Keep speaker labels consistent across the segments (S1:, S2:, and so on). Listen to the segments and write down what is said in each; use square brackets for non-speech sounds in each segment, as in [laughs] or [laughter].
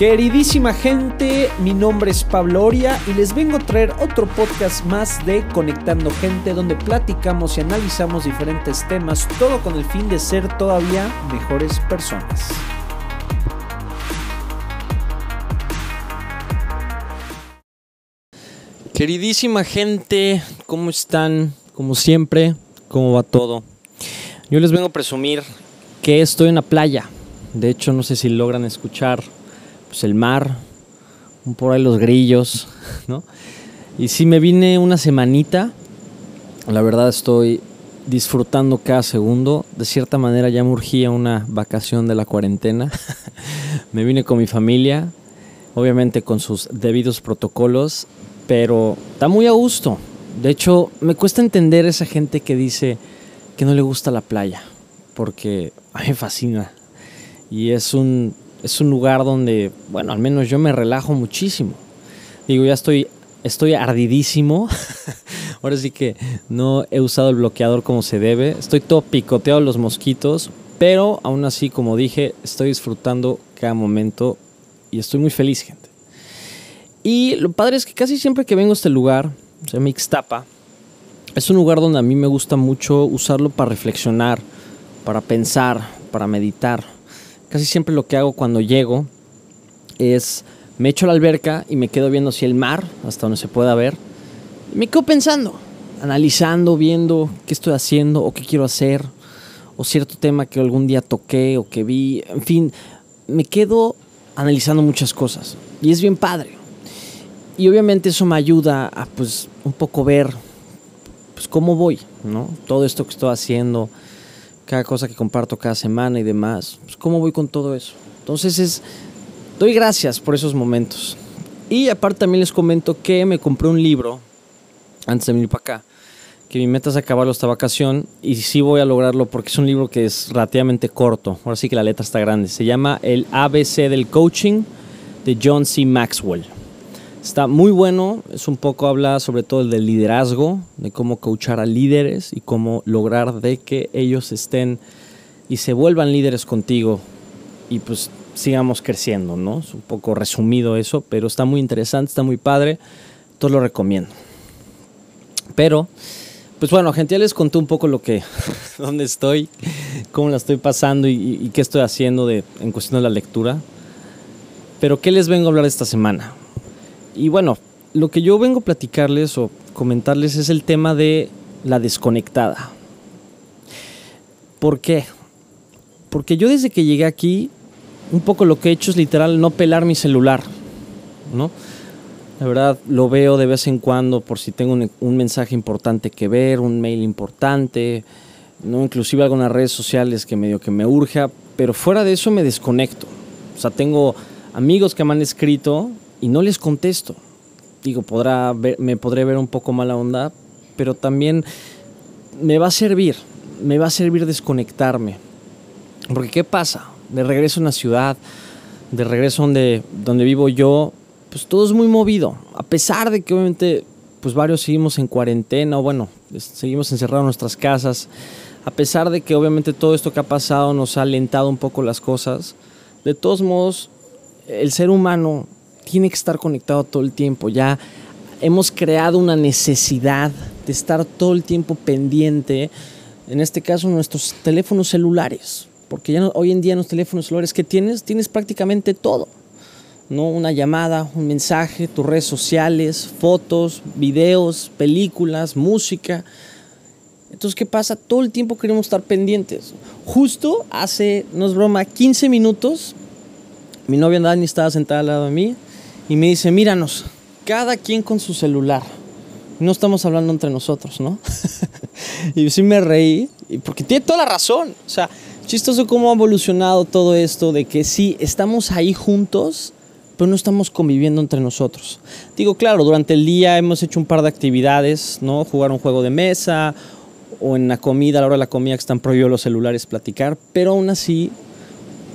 S1: Queridísima gente, mi nombre es Pablo Oria y les vengo a traer otro podcast más de Conectando Gente donde platicamos y analizamos diferentes temas, todo con el fin de ser todavía mejores personas. Queridísima gente, ¿cómo están? Como siempre, ¿cómo va todo? Yo les vengo a presumir que estoy en la playa. De hecho, no sé si logran escuchar pues el mar, por ahí los grillos, [laughs] ¿no? Y si me vine una semanita, la verdad estoy disfrutando cada segundo. De cierta manera ya me urgía una vacación de la cuarentena. [laughs] me vine con mi familia, obviamente con sus debidos protocolos, pero está muy a gusto. De hecho, me cuesta entender esa gente que dice que no le gusta la playa, porque a mí me fascina. Y es un es un lugar donde, bueno, al menos yo me relajo muchísimo. Digo, ya estoy, estoy ardidísimo. [laughs] Ahora sí que no he usado el bloqueador como se debe. Estoy todo picoteado los mosquitos, pero aún así, como dije, estoy disfrutando cada momento y estoy muy feliz, gente. Y lo padre es que casi siempre que vengo a este lugar, se llama Ixtapa, es un lugar donde a mí me gusta mucho usarlo para reflexionar, para pensar, para meditar casi siempre lo que hago cuando llego es me echo a la alberca y me quedo viendo si el mar, hasta donde se pueda ver. Me quedo pensando, analizando, viendo qué estoy haciendo o qué quiero hacer, o cierto tema que algún día toqué o que vi. En fin, me quedo analizando muchas cosas. Y es bien padre. Y obviamente eso me ayuda a pues un poco ver pues cómo voy, ¿no? Todo esto que estoy haciendo, cada cosa que comparto cada semana y demás. Pues, ¿Cómo voy con todo eso? Entonces es, doy gracias por esos momentos. Y aparte también les comento que me compré un libro antes de venir para acá, que mi meta es acabarlo esta vacación y sí voy a lograrlo porque es un libro que es relativamente corto. Ahora sí que la letra está grande. Se llama El ABC del Coaching de John C. Maxwell. Está muy bueno, es un poco habla sobre todo del liderazgo, de cómo coachar a líderes y cómo lograr de que ellos estén y se vuelvan líderes contigo y pues sigamos creciendo, ¿no? Es un poco resumido eso, pero está muy interesante, está muy padre, todo lo recomiendo. Pero, pues bueno, gente, ya les conté un poco lo que, [laughs] dónde estoy, cómo la estoy pasando y, y qué estoy haciendo de, en cuestión de la lectura. Pero, ¿qué les vengo a hablar esta semana? Y bueno, lo que yo vengo a platicarles o comentarles es el tema de la desconectada. ¿Por qué? Porque yo desde que llegué aquí, un poco lo que he hecho es literal no pelar mi celular, ¿no? La verdad lo veo de vez en cuando por si tengo un, mensaje importante que ver, un mail importante, no inclusive algunas redes sociales que medio que me urja, pero fuera de eso me desconecto. O sea, tengo amigos que me han escrito y no les contesto. Digo, podrá me podré ver un poco mala onda, pero también me va a servir, me va a servir desconectarme. Porque ¿qué pasa? De regreso a una ciudad, de regreso donde, donde vivo yo, pues todo es muy movido. A pesar de que obviamente pues varios seguimos en cuarentena, o bueno, seguimos encerrados en nuestras casas, a pesar de que obviamente todo esto que ha pasado nos ha alentado un poco las cosas, de todos modos, el ser humano tiene que estar conectado todo el tiempo. Ya hemos creado una necesidad de estar todo el tiempo pendiente, en este caso nuestros teléfonos celulares, porque ya hoy en día en los teléfonos celulares que tienes, tienes prácticamente todo. ¿no? Una llamada, un mensaje, tus redes sociales, fotos, videos, películas, música. Entonces, ¿qué pasa? Todo el tiempo queremos estar pendientes. Justo hace, no es broma, 15 minutos, mi novia Dani estaba sentada al lado de mí y me dice, míranos, cada quien con su celular. No estamos hablando entre nosotros, ¿no? [laughs] y sí me reí, porque tiene toda la razón. O sea, chistoso cómo ha evolucionado todo esto de que sí, estamos ahí juntos, pero no estamos conviviendo entre nosotros. Digo, claro, durante el día hemos hecho un par de actividades, ¿no? Jugar un juego de mesa o en la comida, a la hora de la comida que están prohibidos los celulares, platicar, pero aún así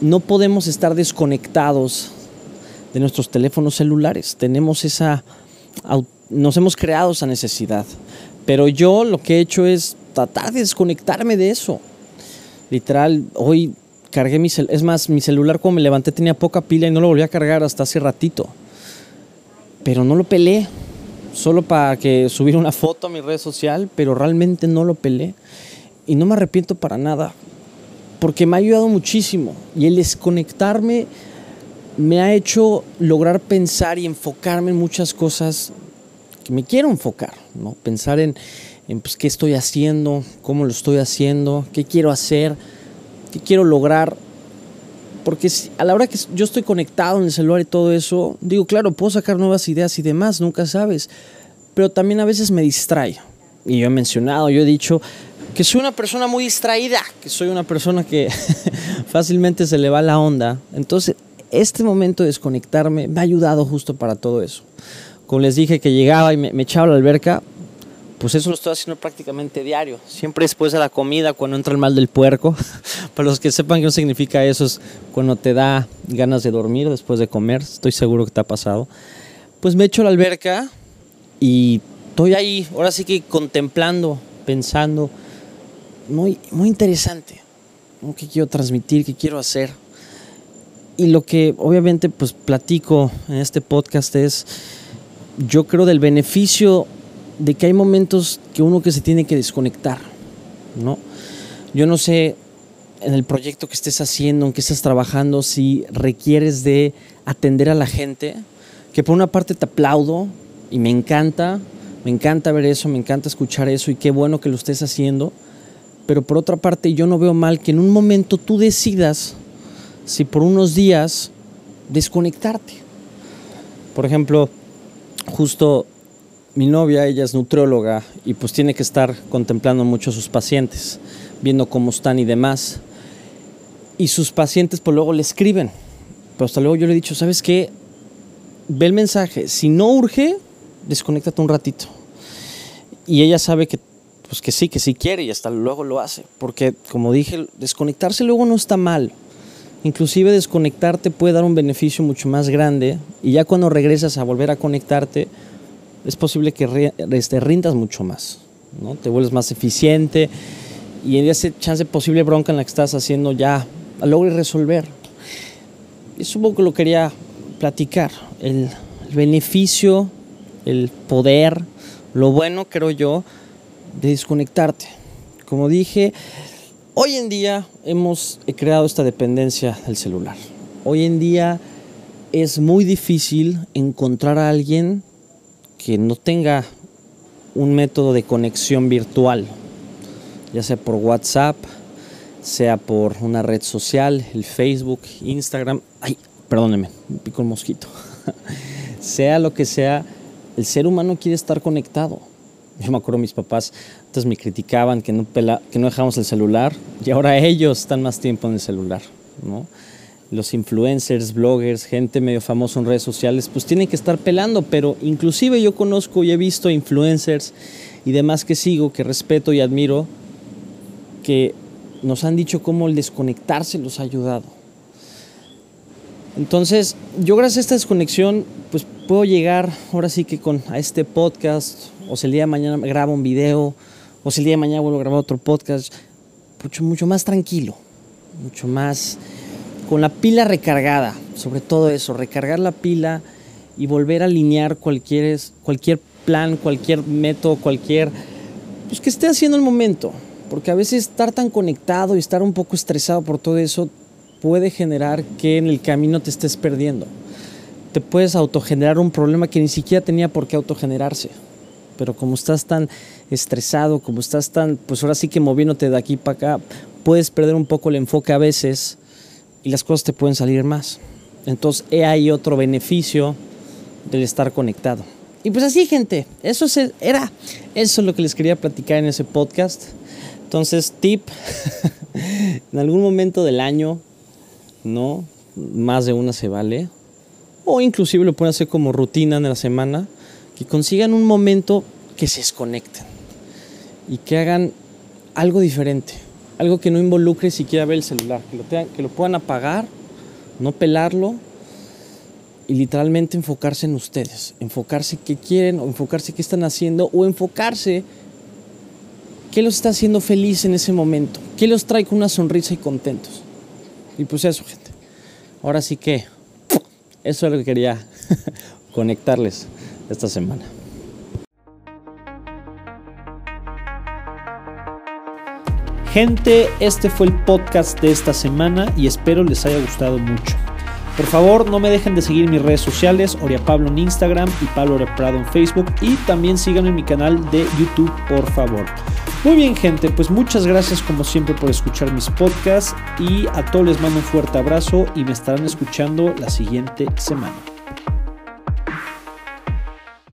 S1: no podemos estar desconectados de nuestros teléfonos celulares. Tenemos esa, nos hemos creado esa necesidad. Pero yo lo que he hecho es tratar de desconectarme de eso. Literal, hoy cargué mi celular. Es más, mi celular cuando me levanté tenía poca pila y no lo volví a cargar hasta hace ratito. Pero no lo pelé. Solo para que subiera una foto a mi red social, pero realmente no lo pelé. Y no me arrepiento para nada. Porque me ha ayudado muchísimo. Y el desconectarme me ha hecho lograr pensar y enfocarme en muchas cosas que me quiero enfocar, ¿no? Pensar en, en pues, qué estoy haciendo, cómo lo estoy haciendo, qué quiero hacer, qué quiero lograr. Porque a la hora que yo estoy conectado en el celular y todo eso, digo, claro, puedo sacar nuevas ideas y demás, nunca sabes. Pero también a veces me distrae. Y yo he mencionado, yo he dicho que soy una persona muy distraída, que soy una persona que [laughs] fácilmente se le va la onda. Entonces, este momento de desconectarme me ha ayudado justo para todo eso. Como les dije que llegaba y me, echaba a la alberca, pues eso lo estoy haciendo prácticamente diario. Siempre después de la comida, cuando entra el mal del puerco. [laughs] Para los que sepan qué significa eso, es cuando te da ganas de dormir después de comer. Estoy seguro que te ha pasado. Pues me echo a la alberca y estoy ahí, ahora sí que contemplando, pensando. Muy, muy interesante. ¿Qué quiero transmitir? ¿Qué quiero hacer? Y lo que obviamente pues platico en este podcast es, yo creo del beneficio de que hay momentos que uno que se tiene que desconectar, ¿no? Yo no sé en el proyecto que estés haciendo, en que estés trabajando, si requieres de atender a la gente, que por una parte te aplaudo y me encanta, me encanta ver eso, me encanta escuchar eso y qué bueno que lo estés haciendo, pero por otra parte yo no veo mal que en un momento tú decidas si por unos días desconectarte. Por ejemplo, justo mi novia, ella es nutrióloga y pues tiene que estar contemplando mucho a sus pacientes, viendo cómo están y demás. Y sus pacientes pues luego le escriben. Pero hasta luego yo le he dicho, ¿sabes qué? Ve el mensaje. Si no urge, desconéctate un ratito. Y ella sabe que pues que sí, que sí quiere y hasta luego lo hace. Porque como dije, desconectarse luego no está mal. Inclusive desconectarte puede dar un beneficio mucho más grande y ya cuando regresas a volver a conectarte, es posible que este, rindas mucho más, ¿no? Te vuelves más eficiente y en ese chance posible bronca en la que estás haciendo ya logres resolver. Y supongo que lo quería platicar, el, el beneficio, el poder, lo bueno, creo yo, de desconectarte. Como dije, Hoy en día hemos creado esta dependencia del celular. Hoy en día es muy difícil encontrar a alguien que no tenga un método de conexión virtual, ya sea por WhatsApp, sea por una red social, el Facebook, Instagram. Ay, perdóneme, me pico el mosquito. [laughs] sea lo que sea, el ser humano quiere estar conectado. Yo me acuerdo mis papás antes me criticaban que no, que no dejamos el celular y ahora ellos están más tiempo en el celular, ¿no? Los influencers, bloggers, gente medio famosa en redes sociales, pues tienen que estar pelando, pero inclusive yo conozco y he visto influencers y demás que sigo, que respeto y admiro, que nos han dicho cómo el desconectarse los ha ayudado. Entonces, yo gracias a esta desconexión, pues puedo llegar ahora sí que con a este podcast o si el día de mañana grabo un video, o si el día de mañana vuelvo a grabar otro podcast, mucho, mucho más tranquilo, mucho más con la pila recargada, sobre todo eso, recargar la pila y volver a alinear cualquier, cualquier plan, cualquier método, cualquier, pues que esté haciendo el momento, porque a veces estar tan conectado y estar un poco estresado por todo eso puede generar que en el camino te estés perdiendo. Te puedes autogenerar un problema que ni siquiera tenía por qué autogenerarse pero como estás tan estresado, como estás tan, pues ahora sí que moviéndote de aquí para acá, puedes perder un poco el enfoque a veces y las cosas te pueden salir más. Entonces, he ahí otro beneficio del estar conectado. Y pues así, gente, eso era, eso es lo que les quería platicar en ese podcast. Entonces, tip, [laughs] en algún momento del año, ¿no? Más de una se vale. O inclusive lo pueden hacer como rutina en la semana que consigan un momento que se desconecten y que hagan algo diferente, algo que no involucre siquiera ver el celular, que lo, que lo puedan apagar, no pelarlo y literalmente enfocarse en ustedes, enfocarse qué quieren o enfocarse qué están haciendo o enfocarse qué los está haciendo feliz en ese momento, qué los trae con una sonrisa y contentos. Y pues eso, gente. Ahora sí que eso es lo que quería [laughs] conectarles esta semana.
S2: Gente, este fue el podcast de esta semana y espero les haya gustado mucho. Por favor, no me dejen de seguir mis redes sociales, Oria Pablo en Instagram y Pablo Prado en Facebook. Y también síganme en mi canal de YouTube, por favor. Muy bien, gente, pues muchas gracias como siempre por escuchar mis podcasts. Y a todos les mando un fuerte abrazo y me estarán escuchando la siguiente semana.